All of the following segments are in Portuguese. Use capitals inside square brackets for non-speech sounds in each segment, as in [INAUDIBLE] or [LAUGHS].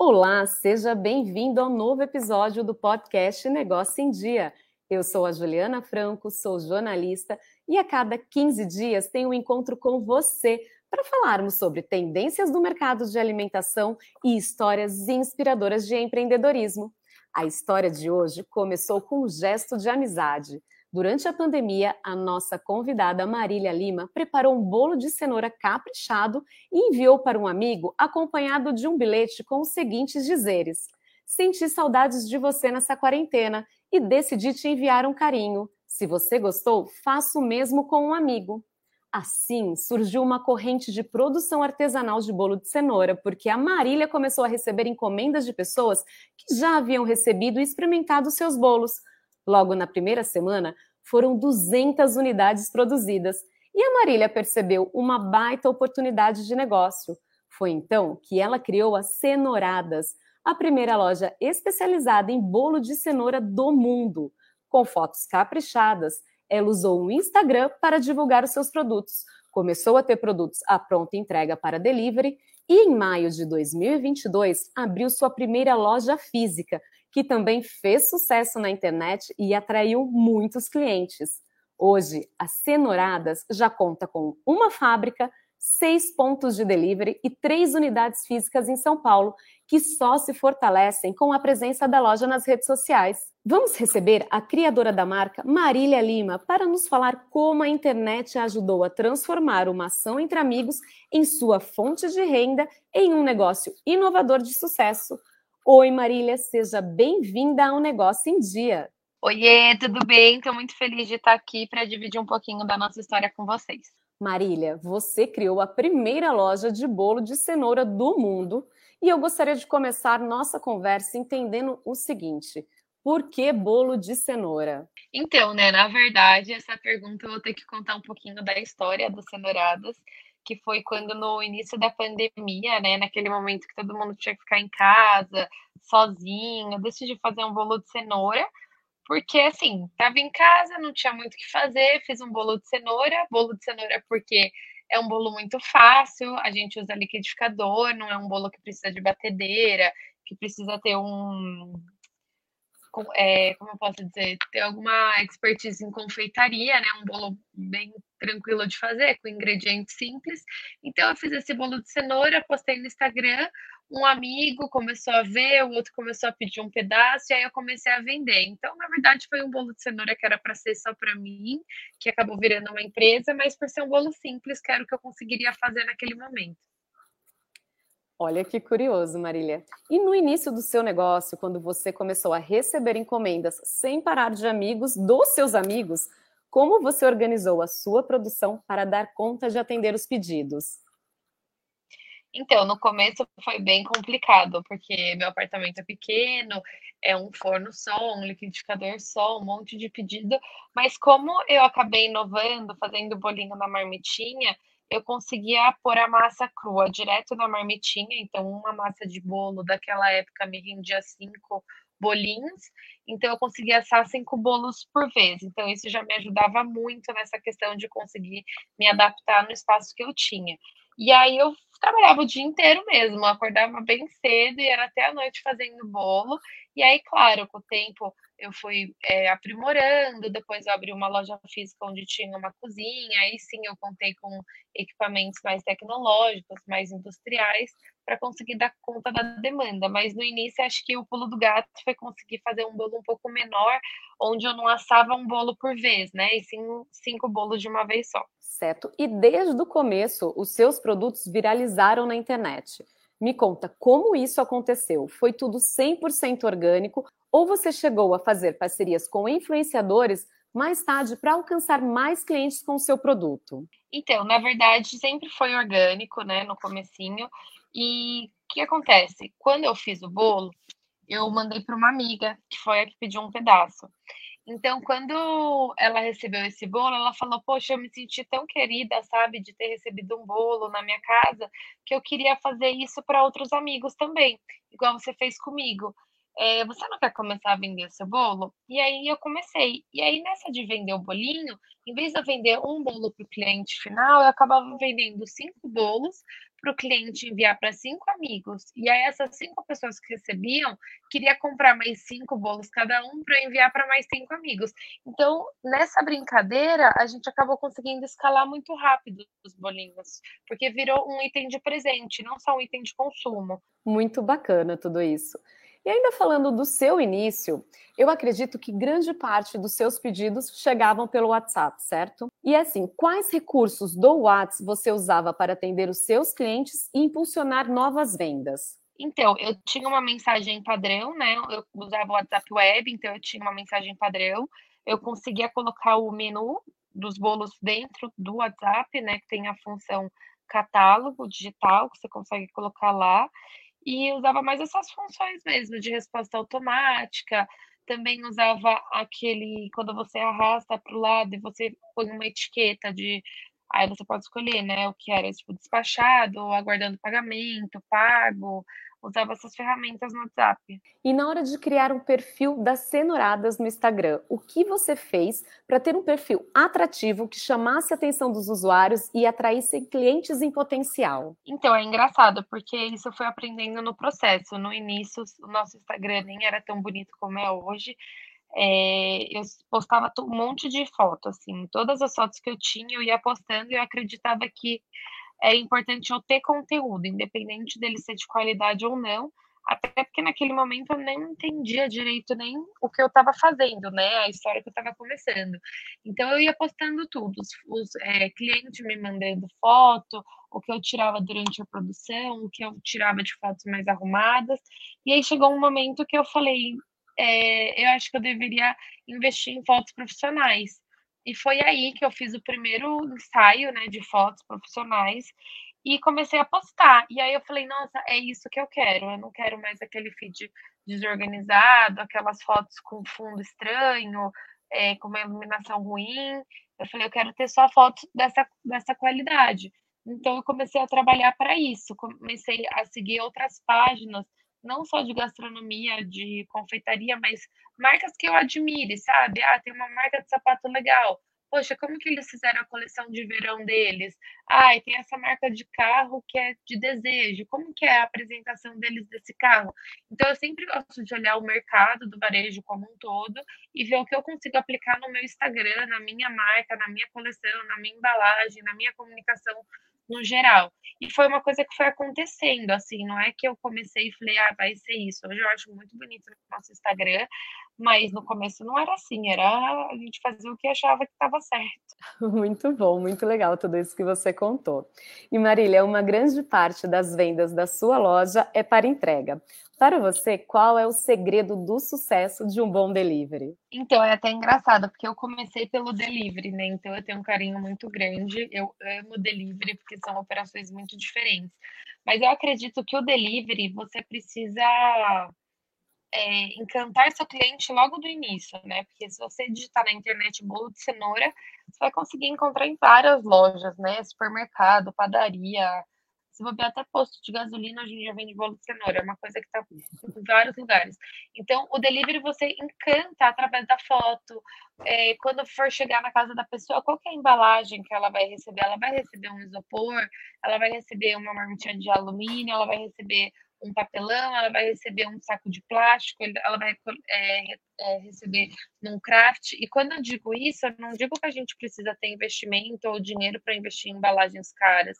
Olá, seja bem-vindo ao novo episódio do podcast Negócio em Dia. Eu sou a Juliana Franco, sou jornalista e a cada 15 dias tenho um encontro com você para falarmos sobre tendências do mercado de alimentação e histórias inspiradoras de empreendedorismo. A história de hoje começou com um gesto de amizade. Durante a pandemia, a nossa convidada Marília Lima preparou um bolo de cenoura caprichado e enviou para um amigo acompanhado de um bilhete com os seguintes dizeres: Senti saudades de você nessa quarentena e decidi te enviar um carinho. Se você gostou, faça o mesmo com um amigo. Assim, surgiu uma corrente de produção artesanal de bolo de cenoura, porque a Marília começou a receber encomendas de pessoas que já haviam recebido e experimentado seus bolos Logo na primeira semana, foram 200 unidades produzidas e a Marília percebeu uma baita oportunidade de negócio. Foi então que ela criou a Cenouradas, a primeira loja especializada em bolo de cenoura do mundo. Com fotos caprichadas, ela usou o Instagram para divulgar os seus produtos. Começou a ter produtos à pronta entrega para delivery e, em maio de 2022, abriu sua primeira loja física, que também fez sucesso na internet e atraiu muitos clientes. Hoje, a Cenouradas já conta com uma fábrica, seis pontos de delivery e três unidades físicas em São Paulo, que só se fortalecem com a presença da loja nas redes sociais. Vamos receber a criadora da marca, Marília Lima, para nos falar como a internet ajudou a transformar uma ação entre amigos em sua fonte de renda em um negócio inovador de sucesso. Oi, Marília, seja bem-vinda ao Negócio em Dia. Oiê, tudo bem? Estou muito feliz de estar aqui para dividir um pouquinho da nossa história com vocês. Marília, você criou a primeira loja de bolo de cenoura do mundo e eu gostaria de começar nossa conversa entendendo o seguinte: por que bolo de cenoura? Então, né, na verdade, essa pergunta eu vou ter que contar um pouquinho da história dos cenouradas que foi quando no início da pandemia, né, naquele momento que todo mundo tinha que ficar em casa, sozinho, eu decidi fazer um bolo de cenoura, porque assim, estava em casa, não tinha muito o que fazer, fiz um bolo de cenoura, bolo de cenoura porque é um bolo muito fácil, a gente usa liquidificador, não é um bolo que precisa de batedeira, que precisa ter um, é, como eu posso dizer, ter alguma expertise em confeitaria, né? Um bolo bem tranquilo de fazer, com ingredientes simples. Então, eu fiz esse bolo de cenoura, postei no Instagram. Um amigo começou a ver, o outro começou a pedir um pedaço, e aí eu comecei a vender. Então, na verdade, foi um bolo de cenoura que era para ser só para mim, que acabou virando uma empresa, mas por ser um bolo simples, que era o que eu conseguiria fazer naquele momento. Olha que curioso, Marília. E no início do seu negócio, quando você começou a receber encomendas sem parar de amigos dos seus amigos, como você organizou a sua produção para dar conta de atender os pedidos? Então, no começo foi bem complicado, porque meu apartamento é pequeno, é um forno só, um liquidificador só, um monte de pedido, mas como eu acabei inovando, fazendo bolinho na marmitinha, eu conseguia pôr a massa crua direto na marmitinha, então uma massa de bolo daquela época me rendia cinco bolinhos, então eu conseguia assar cinco bolos por vez, então isso já me ajudava muito nessa questão de conseguir me adaptar no espaço que eu tinha. E aí eu trabalhava o dia inteiro mesmo, acordava bem cedo e era até a noite fazendo bolo. E aí, claro, com o tempo eu fui é, aprimorando, depois eu abri uma loja física onde tinha uma cozinha, aí sim eu contei com equipamentos mais tecnológicos, mais industriais, para conseguir dar conta da demanda. Mas no início acho que o pulo do gato foi conseguir fazer um bolo um pouco menor, onde eu não assava um bolo por vez, né? E sim cinco bolos de uma vez só. Certo. E desde o começo, os seus produtos viralizaram na internet. Me conta como isso aconteceu. Foi tudo 100% orgânico ou você chegou a fazer parcerias com influenciadores mais tarde para alcançar mais clientes com o seu produto? Então, na verdade, sempre foi orgânico, né, no comecinho. E o que acontece? Quando eu fiz o bolo, eu mandei para uma amiga, que foi a que pediu um pedaço. Então, quando ela recebeu esse bolo, ela falou: Poxa, eu me senti tão querida, sabe, de ter recebido um bolo na minha casa, que eu queria fazer isso para outros amigos também, igual você fez comigo. É, você não quer começar a vender seu bolo? E aí eu comecei. E aí nessa de vender o bolinho, em vez de eu vender um bolo para o cliente final, eu acabava vendendo cinco bolos para o cliente enviar para cinco amigos. E aí essas cinco pessoas que recebiam queria comprar mais cinco bolos cada um para enviar para mais cinco amigos. Então, nessa brincadeira, a gente acabou conseguindo escalar muito rápido os bolinhos, porque virou um item de presente, não só um item de consumo. Muito bacana tudo isso. E ainda falando do seu início, eu acredito que grande parte dos seus pedidos chegavam pelo WhatsApp, certo? E assim, quais recursos do WhatsApp você usava para atender os seus clientes e impulsionar novas vendas? Então, eu tinha uma mensagem padrão, né? Eu usava o WhatsApp Web, então eu tinha uma mensagem padrão. Eu conseguia colocar o menu dos bolos dentro do WhatsApp, né? Que tem a função catálogo digital, que você consegue colocar lá e usava mais essas funções mesmo de resposta automática. Também usava aquele quando você arrasta para o lado e você põe uma etiqueta de Aí você pode escolher, né, o que era tipo despachado, aguardando pagamento, pago, usava essas ferramentas no WhatsApp. E na hora de criar um perfil das cenouradas no Instagram, o que você fez para ter um perfil atrativo que chamasse a atenção dos usuários e atraísse clientes em potencial? Então, é engraçado, porque isso eu fui aprendendo no processo. No início, o nosso Instagram nem era tão bonito como é hoje. É, eu postava um monte de fotos, assim, todas as fotos que eu tinha, eu ia postando e eu acreditava que é importante eu ter conteúdo, independente dele ser de qualidade ou não, até porque naquele momento eu nem entendia direito nem o que eu estava fazendo, né? A história que eu estava começando. Então eu ia postando tudo, os, os é, clientes me mandando foto, o que eu tirava durante a produção, o que eu tirava de fotos mais arrumadas. E aí chegou um momento que eu falei, é, eu acho que eu deveria investir em fotos profissionais. E foi aí que eu fiz o primeiro ensaio, né, de fotos profissionais e comecei a postar. E aí eu falei, nossa, é isso que eu quero. Eu não quero mais aquele feed desorganizado, aquelas fotos com fundo estranho, é, com uma iluminação ruim. Eu falei, eu quero ter só fotos dessa, dessa qualidade. Então eu comecei a trabalhar para isso. Comecei a seguir outras páginas não só de gastronomia, de confeitaria, mas marcas que eu admire, sabe? Ah, tem uma marca de sapato legal. Poxa, como que eles fizeram a coleção de verão deles? Ah, e tem essa marca de carro que é de desejo. Como que é a apresentação deles desse carro? Então, eu sempre gosto de olhar o mercado do varejo como um todo e ver o que eu consigo aplicar no meu Instagram, na minha marca, na minha coleção, na minha embalagem, na minha comunicação no geral. E foi uma coisa que foi acontecendo, assim, não é que eu comecei e falei, ah, vai ser isso. Hoje eu acho muito bonito no nosso Instagram, mas no começo não era assim, era a gente fazer o que achava que estava certo. [LAUGHS] Muito bom, muito legal tudo isso que você contou. E Marília, uma grande parte das vendas da sua loja é para entrega. Para você, qual é o segredo do sucesso de um bom delivery? Então, é até engraçado, porque eu comecei pelo delivery, né? Então, eu tenho um carinho muito grande. Eu amo delivery, porque são operações muito diferentes. Mas eu acredito que o delivery, você precisa é, encantar seu cliente logo do início, né? Porque se você digitar na internet bolo de cenoura, você vai conseguir encontrar em várias lojas, né? Supermercado, padaria, se bobear até posto de gasolina, hoje em dia vende bolo de cenoura, é uma coisa que está em vários lugares. Então, o delivery você encanta através da foto. É, quando for chegar na casa da pessoa, qual é a embalagem que ela vai receber? Ela vai receber um isopor, ela vai receber uma marmitinha de alumínio, ela vai receber um papelão, ela vai receber um saco de plástico, ela vai é, é, receber num craft. E quando eu digo isso, eu não digo que a gente precisa ter investimento ou dinheiro para investir em embalagens caras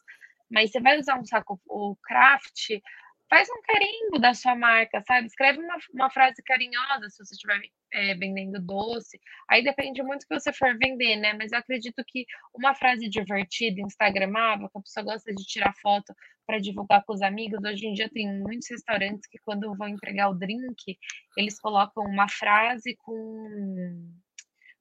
mas você vai usar um saco o craft, faz um carimbo da sua marca, sabe? Escreve uma, uma frase carinhosa se você estiver é, vendendo doce. Aí depende muito do que você for vender, né? Mas eu acredito que uma frase divertida, instagramável, que a pessoa gosta de tirar foto para divulgar com os amigos. Hoje em dia tem muitos restaurantes que quando vão entregar o drink, eles colocam uma frase com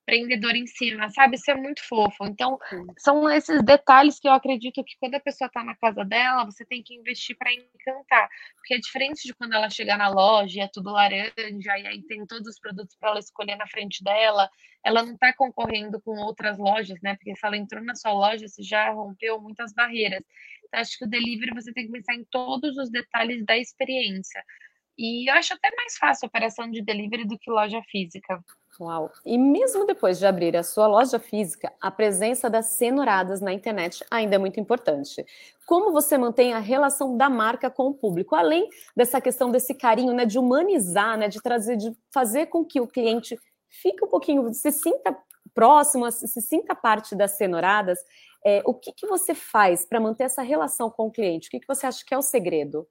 empreendedor em cima, sabe? Isso é muito fofo. Então, são esses detalhes que eu acredito que quando a pessoa está na casa dela, você tem que investir para encantar. Porque é diferente de quando ela chegar na loja e é tudo laranja, e aí tem todos os produtos para ela escolher na frente dela. Ela não está concorrendo com outras lojas, né? Porque se ela entrou na sua loja, você já rompeu muitas barreiras. Então, acho que o delivery você tem que pensar em todos os detalhes da experiência. E eu acho até mais fácil a operação de delivery do que loja física. Uau! E mesmo depois de abrir a sua loja física, a presença das cenouradas na internet ainda é muito importante. Como você mantém a relação da marca com o público, além dessa questão desse carinho, né, de humanizar, né, de trazer, de fazer com que o cliente fique um pouquinho, se sinta próximo, se sinta parte das cenouradas. É, o que, que você faz para manter essa relação com o cliente? O que, que você acha que é o segredo?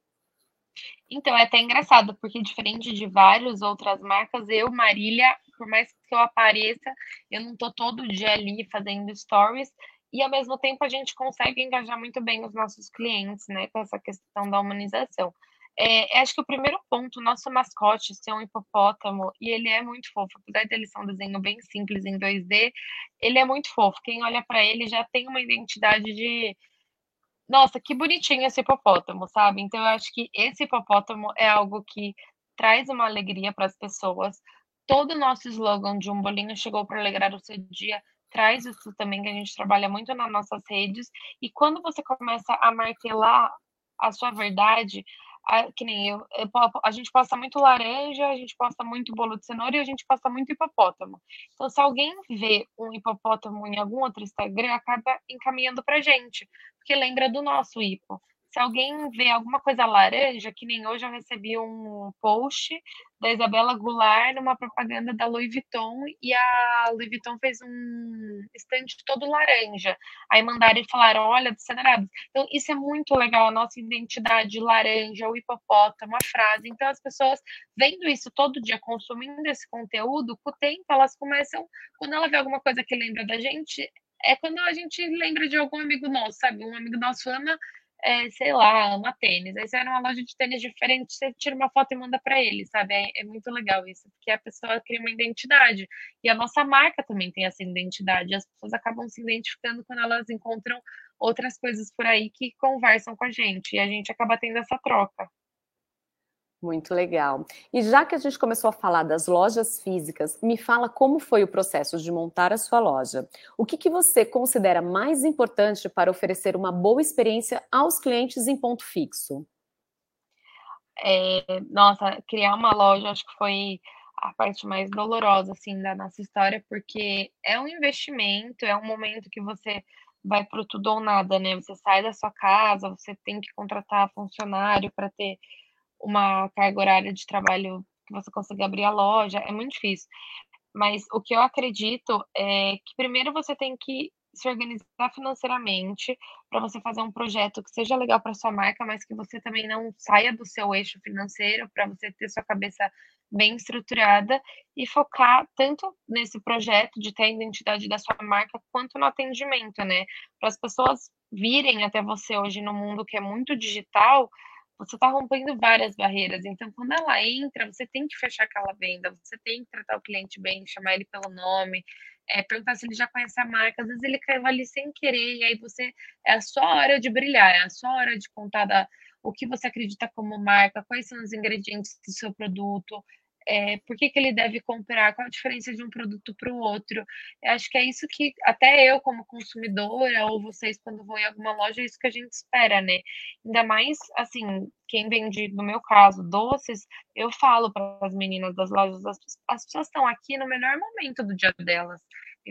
Então, é até engraçado, porque diferente de várias outras marcas, eu, Marília, por mais que eu apareça, eu não tô todo dia ali fazendo stories, e ao mesmo tempo a gente consegue engajar muito bem os nossos clientes, né, com essa questão da humanização. É, acho que o primeiro ponto, nosso mascote ser um hipopótamo, e ele é muito fofo, apesar dele ser um desenho bem simples em 2D, ele é muito fofo. Quem olha para ele já tem uma identidade de nossa, que bonitinho esse hipopótamo, sabe? Então eu acho que esse hipopótamo é algo que traz uma alegria para as pessoas. Todo o nosso slogan de um bolinho chegou para alegrar o seu dia traz isso também que a gente trabalha muito nas nossas redes. E quando você começa a martelar a sua verdade, a, que nem eu, eu, a gente posta muito laranja, a gente posta muito bolo de cenoura e a gente posta muito hipopótamo. Então, se alguém vê um hipopótamo em algum outro Instagram, acaba encaminhando pra gente, porque lembra do nosso hipo. Se alguém vê alguma coisa laranja, que nem hoje eu recebi um post da Isabela Goulart numa propaganda da Louis Vuitton e a Louis Vuitton fez um estande todo laranja. Aí mandaram e falaram: olha, do Cenarábios. Então, isso é muito legal, a nossa identidade laranja, o hipopótamo, a frase. Então, as pessoas vendo isso todo dia, consumindo esse conteúdo, com o tempo elas começam, quando ela vê alguma coisa que lembra da gente, é quando a gente lembra de algum amigo nosso, sabe? Um amigo nosso ama é, sei lá, ama tênis. Aí você vai numa loja de tênis diferente, você tira uma foto e manda para ele, sabe? É, é, muito legal isso, porque a pessoa cria uma identidade. E a nossa marca também tem essa identidade. As pessoas acabam se identificando quando elas encontram outras coisas por aí que conversam com a gente. E a gente acaba tendo essa troca. Muito legal. E já que a gente começou a falar das lojas físicas, me fala como foi o processo de montar a sua loja. O que, que você considera mais importante para oferecer uma boa experiência aos clientes em ponto fixo? É, nossa, criar uma loja acho que foi a parte mais dolorosa assim da nossa história, porque é um investimento, é um momento que você vai para tudo ou nada, né? Você sai da sua casa, você tem que contratar funcionário para ter uma carga horária de trabalho que você consiga abrir a loja, é muito difícil. Mas o que eu acredito é que primeiro você tem que se organizar financeiramente para você fazer um projeto que seja legal para sua marca, mas que você também não saia do seu eixo financeiro, para você ter sua cabeça bem estruturada e focar tanto nesse projeto de ter a identidade da sua marca quanto no atendimento, né? Para as pessoas virem até você hoje no mundo que é muito digital, você está rompendo várias barreiras. Então, quando ela entra, você tem que fechar aquela venda, você tem que tratar o cliente bem, chamar ele pelo nome, é, perguntar se ele já conhece a marca. Às vezes ele caiu ali sem querer, e aí você é a sua hora de brilhar, é a sua hora de contar da, o que você acredita como marca, quais são os ingredientes do seu produto, é, por que, que ele deve comprar, qual a diferença de um produto para o outro. Eu acho que é isso que até eu, como consumidora, ou vocês, quando vão em alguma loja, é isso que a gente espera, né? Ainda mais, assim, quem vende, no meu caso, doces, eu falo para as meninas das lojas, as, as pessoas estão aqui no melhor momento do dia delas.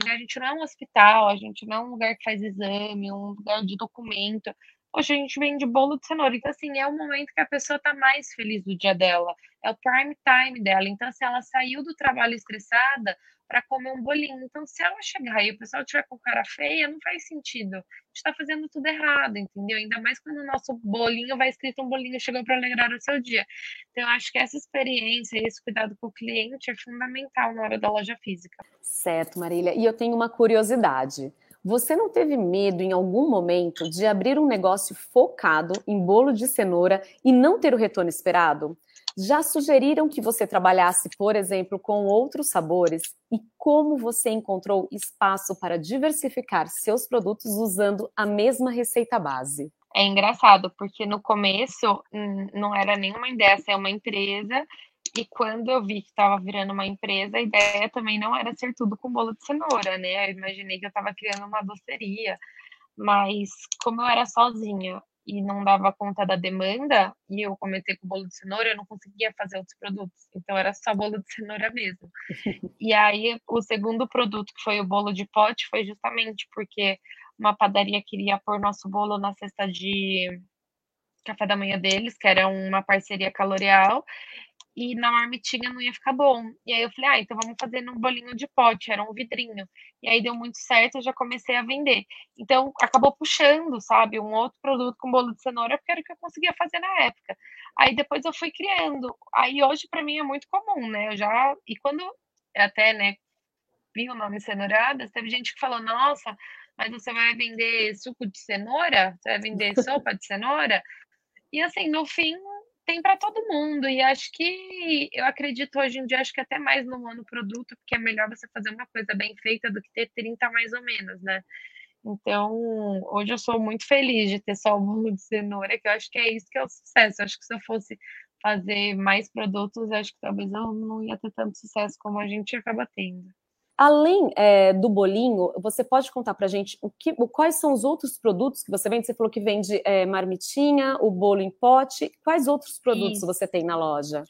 A gente não é um hospital, a gente não é um lugar que faz exame, um lugar de documento. Hoje a gente vende bolo de cenoura. Então, assim, é o momento que a pessoa tá mais feliz do dia dela. É o prime time dela. Então, se ela saiu do trabalho estressada para comer um bolinho. Então, se ela chegar e o pessoal tiver com cara feia, não faz sentido. A gente tá fazendo tudo errado, entendeu? Ainda mais quando o nosso bolinho vai escrito um bolinho chegou para alegrar o seu dia. Então, eu acho que essa experiência esse cuidado com o cliente é fundamental na hora da loja física. Certo, Marília. E eu tenho uma curiosidade. Você não teve medo em algum momento de abrir um negócio focado em bolo de cenoura e não ter o retorno esperado? Já sugeriram que você trabalhasse, por exemplo, com outros sabores? E como você encontrou espaço para diversificar seus produtos usando a mesma receita base? É engraçado, porque no começo hum, não era nenhuma ideia ser uma empresa e quando eu vi que estava virando uma empresa, a ideia também não era ser tudo com bolo de cenoura, né? Eu imaginei que eu estava criando uma doceria, mas como eu era sozinha e não dava conta da demanda, e eu comecei com bolo de cenoura, eu não conseguia fazer outros produtos. Então era só bolo de cenoura mesmo. [LAUGHS] e aí o segundo produto, que foi o bolo de pote, foi justamente porque uma padaria queria pôr nosso bolo na cesta de café da manhã deles, que era uma parceria calorial, e na marmitinha não ia ficar bom. E aí eu falei, ah, então vamos fazer num bolinho de pote, era um vidrinho. E aí deu muito certo, eu já comecei a vender. Então acabou puxando, sabe, um outro produto com bolo de cenoura, porque era o que eu conseguia fazer na época. Aí depois eu fui criando. Aí hoje para mim é muito comum, né? Eu já e quando até, né, vi o nome cenouradas, teve gente que falou: "Nossa, mas você vai vender suco de cenoura? Você vai vender [LAUGHS] sopa de cenoura?" E assim, no fim, tem para todo mundo. E acho que eu acredito hoje em dia, acho que até mais no monoproduto, porque é melhor você fazer uma coisa bem feita do que ter 30 mais ou menos, né? Então, hoje eu sou muito feliz de ter só o bolo de cenoura, que eu acho que é isso que é o sucesso. Eu acho que se eu fosse fazer mais produtos, acho que talvez eu não ia ter tanto sucesso como a gente acaba tendo. Além é, do bolinho, você pode contar para a gente o que, quais são os outros produtos que você vende? Você falou que vende é, marmitinha, o bolo em pote. Quais outros produtos Isso. você tem na loja?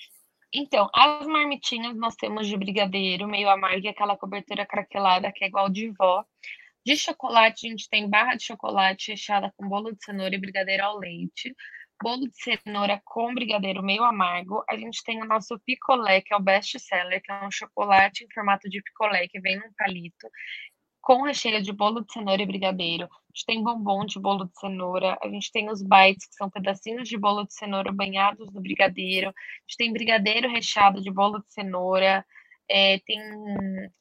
Então, as marmitinhas nós temos de brigadeiro, meio amargo, aquela cobertura craquelada que é igual de vó. De chocolate, a gente tem barra de chocolate recheada com bolo de cenoura e brigadeiro ao leite bolo de cenoura com brigadeiro meio amargo. A gente tem o nosso picolé, que é o best seller, que é um chocolate em formato de picolé que vem num palito, com recheio de bolo de cenoura e brigadeiro. A gente tem bombom de bolo de cenoura, a gente tem os bites, que são pedacinhos de bolo de cenoura banhados no brigadeiro. A gente tem brigadeiro recheado de bolo de cenoura. É, tem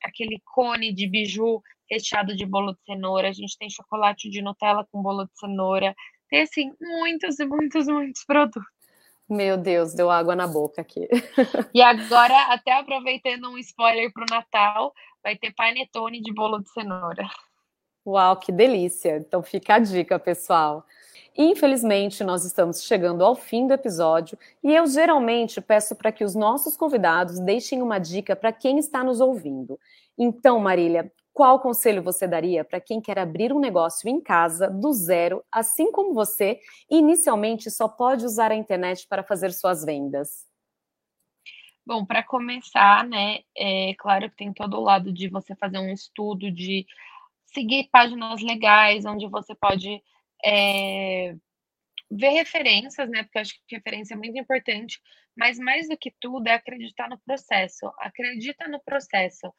aquele cone de biju recheado de bolo de cenoura, a gente tem chocolate de Nutella com bolo de cenoura, tem, assim, muitos e muitos, muitos produtos. Meu Deus, deu água na boca aqui. E agora, até aproveitando um spoiler para o Natal, vai ter panetone de bolo de cenoura. Uau, que delícia! Então fica a dica, pessoal. Infelizmente, nós estamos chegando ao fim do episódio e eu geralmente peço para que os nossos convidados deixem uma dica para quem está nos ouvindo. Então, Marília, qual conselho você daria para quem quer abrir um negócio em casa, do zero, assim como você, e inicialmente só pode usar a internet para fazer suas vendas? Bom, para começar, né, é claro que tem todo o lado de você fazer um estudo, de seguir páginas legais, onde você pode é, ver referências, né, porque eu acho que referência é muito importante, mas mais do que tudo é acreditar no processo. Acredita no processo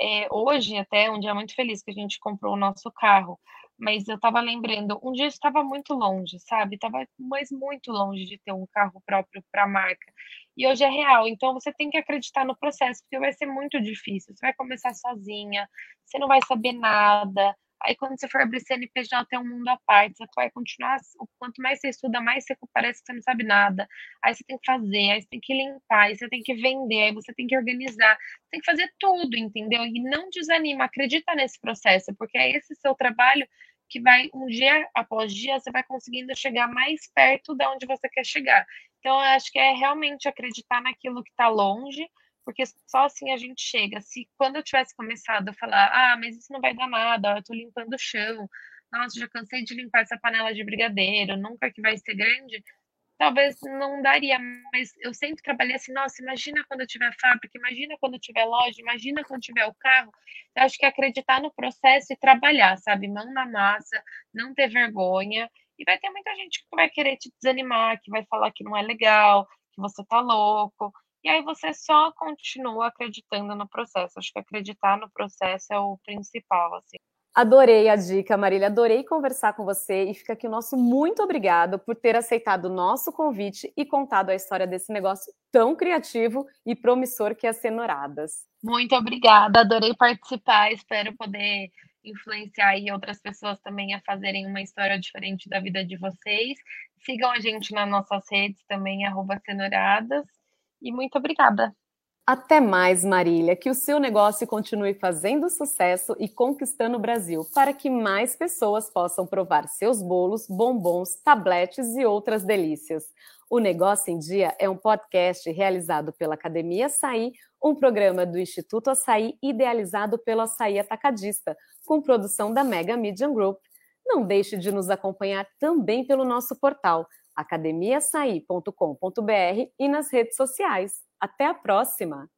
é, hoje até um dia muito feliz que a gente comprou o nosso carro, mas eu estava lembrando, um dia estava muito longe, sabe? Estava mas muito longe de ter um carro próprio para a marca. E hoje é real, então você tem que acreditar no processo, porque vai ser muito difícil. Você vai começar sozinha, você não vai saber nada, Aí quando você for abrir CNPJ tem um mundo à parte, você vai continuar, quanto mais você estuda, mais você parece que você não sabe nada. Aí você tem que fazer, aí você tem que limpar, aí você tem que vender, aí você tem que organizar, você tem que fazer tudo, entendeu? E não desanima, acredita nesse processo, porque é esse seu trabalho que vai, um dia após dia, você vai conseguindo chegar mais perto de onde você quer chegar. Então, eu acho que é realmente acreditar naquilo que está longe, porque só assim a gente chega. Se quando eu tivesse começado a falar, ah, mas isso não vai dar nada, eu tô limpando o chão, nossa, já cansei de limpar essa panela de brigadeiro, nunca que vai ser grande, talvez não daria, mas eu sempre trabalhei assim, nossa, imagina quando eu tiver fábrica, imagina quando eu tiver loja, imagina quando tiver o carro. Eu acho que acreditar no processo e trabalhar, sabe? Mão na massa, não ter vergonha. E vai ter muita gente que vai querer te desanimar, que vai falar que não é legal, que você tá louco. E aí você só continua acreditando no processo. Acho que acreditar no processo é o principal, assim. Adorei a dica, Marília. Adorei conversar com você e fica aqui o nosso muito obrigado por ter aceitado o nosso convite e contado a história desse negócio tão criativo e promissor que é as cenouradas. Muito obrigada, adorei participar. Espero poder influenciar aí outras pessoas também a fazerem uma história diferente da vida de vocês. Sigam a gente nas nossas redes também, arroba. E muito obrigada. Até mais, Marília. Que o seu negócio continue fazendo sucesso e conquistando o Brasil, para que mais pessoas possam provar seus bolos, bombons, tabletes e outras delícias. O Negócio em Dia é um podcast realizado pela Academia Açaí, um programa do Instituto Açaí idealizado pelo Açaí Atacadista, com produção da Mega Media Group. Não deixe de nos acompanhar também pelo nosso portal academiaçaí.com.br e nas redes sociais. Até a próxima!